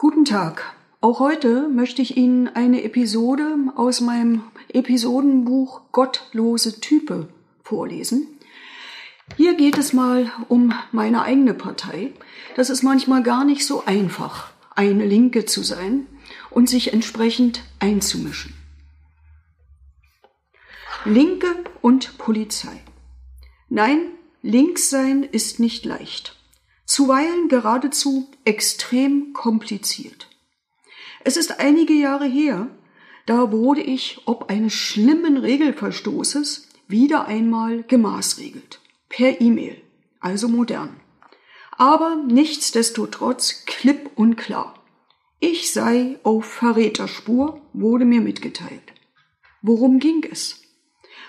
Guten Tag. Auch heute möchte ich Ihnen eine Episode aus meinem Episodenbuch Gottlose Type vorlesen. Hier geht es mal um meine eigene Partei. Das ist manchmal gar nicht so einfach, eine Linke zu sein und sich entsprechend einzumischen. Linke und Polizei. Nein, links sein ist nicht leicht zuweilen geradezu extrem kompliziert. Es ist einige Jahre her, da wurde ich ob eines schlimmen Regelverstoßes wieder einmal gemaßregelt. Per E-Mail, also modern. Aber nichtsdestotrotz klipp und klar. Ich sei auf Verräterspur, wurde mir mitgeteilt. Worum ging es?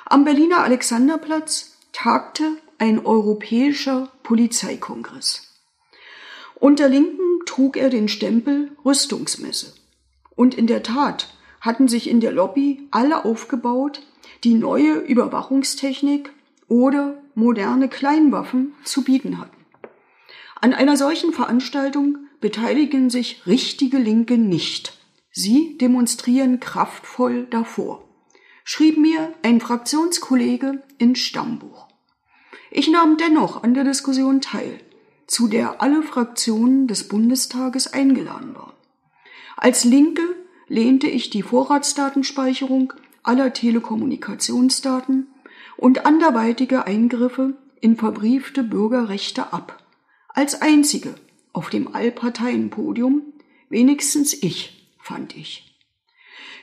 Am Berliner Alexanderplatz tagte ein europäischer Polizeikongress. Unter Linken trug er den Stempel Rüstungsmesse. Und in der Tat hatten sich in der Lobby alle aufgebaut, die neue Überwachungstechnik oder moderne Kleinwaffen zu bieten hatten. An einer solchen Veranstaltung beteiligen sich richtige Linke nicht. Sie demonstrieren kraftvoll davor, schrieb mir ein Fraktionskollege ins Stammbuch. Ich nahm dennoch an der Diskussion teil zu der alle Fraktionen des Bundestages eingeladen waren. Als Linke lehnte ich die Vorratsdatenspeicherung aller Telekommunikationsdaten und anderweitige Eingriffe in verbriefte Bürgerrechte ab. Als einzige auf dem Allparteienpodium, wenigstens ich, fand ich.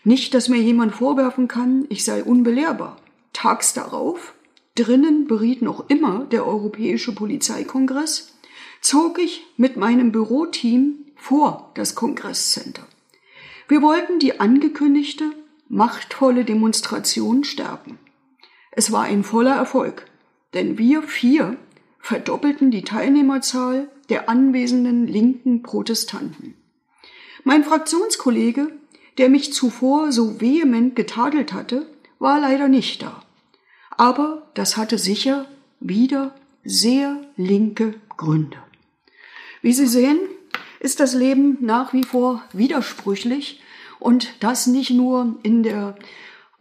Nicht, dass mir jemand vorwerfen kann, ich sei unbelehrbar. Tags darauf, drinnen beriet noch immer der Europäische Polizeikongress, zog ich mit meinem Büroteam vor das Kongresscenter. Wir wollten die angekündigte, machtvolle Demonstration stärken. Es war ein voller Erfolg, denn wir vier verdoppelten die Teilnehmerzahl der anwesenden linken Protestanten. Mein Fraktionskollege, der mich zuvor so vehement getadelt hatte, war leider nicht da. Aber das hatte sicher wieder sehr linke Gründe. Wie Sie sehen, ist das Leben nach wie vor widersprüchlich und das nicht nur in der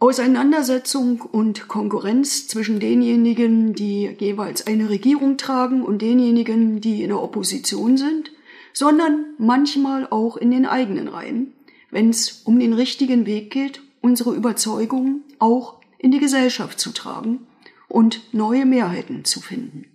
Auseinandersetzung und Konkurrenz zwischen denjenigen, die jeweils eine Regierung tragen und denjenigen, die in der Opposition sind, sondern manchmal auch in den eigenen Reihen, wenn es um den richtigen Weg geht, unsere Überzeugungen auch in die Gesellschaft zu tragen und neue Mehrheiten zu finden.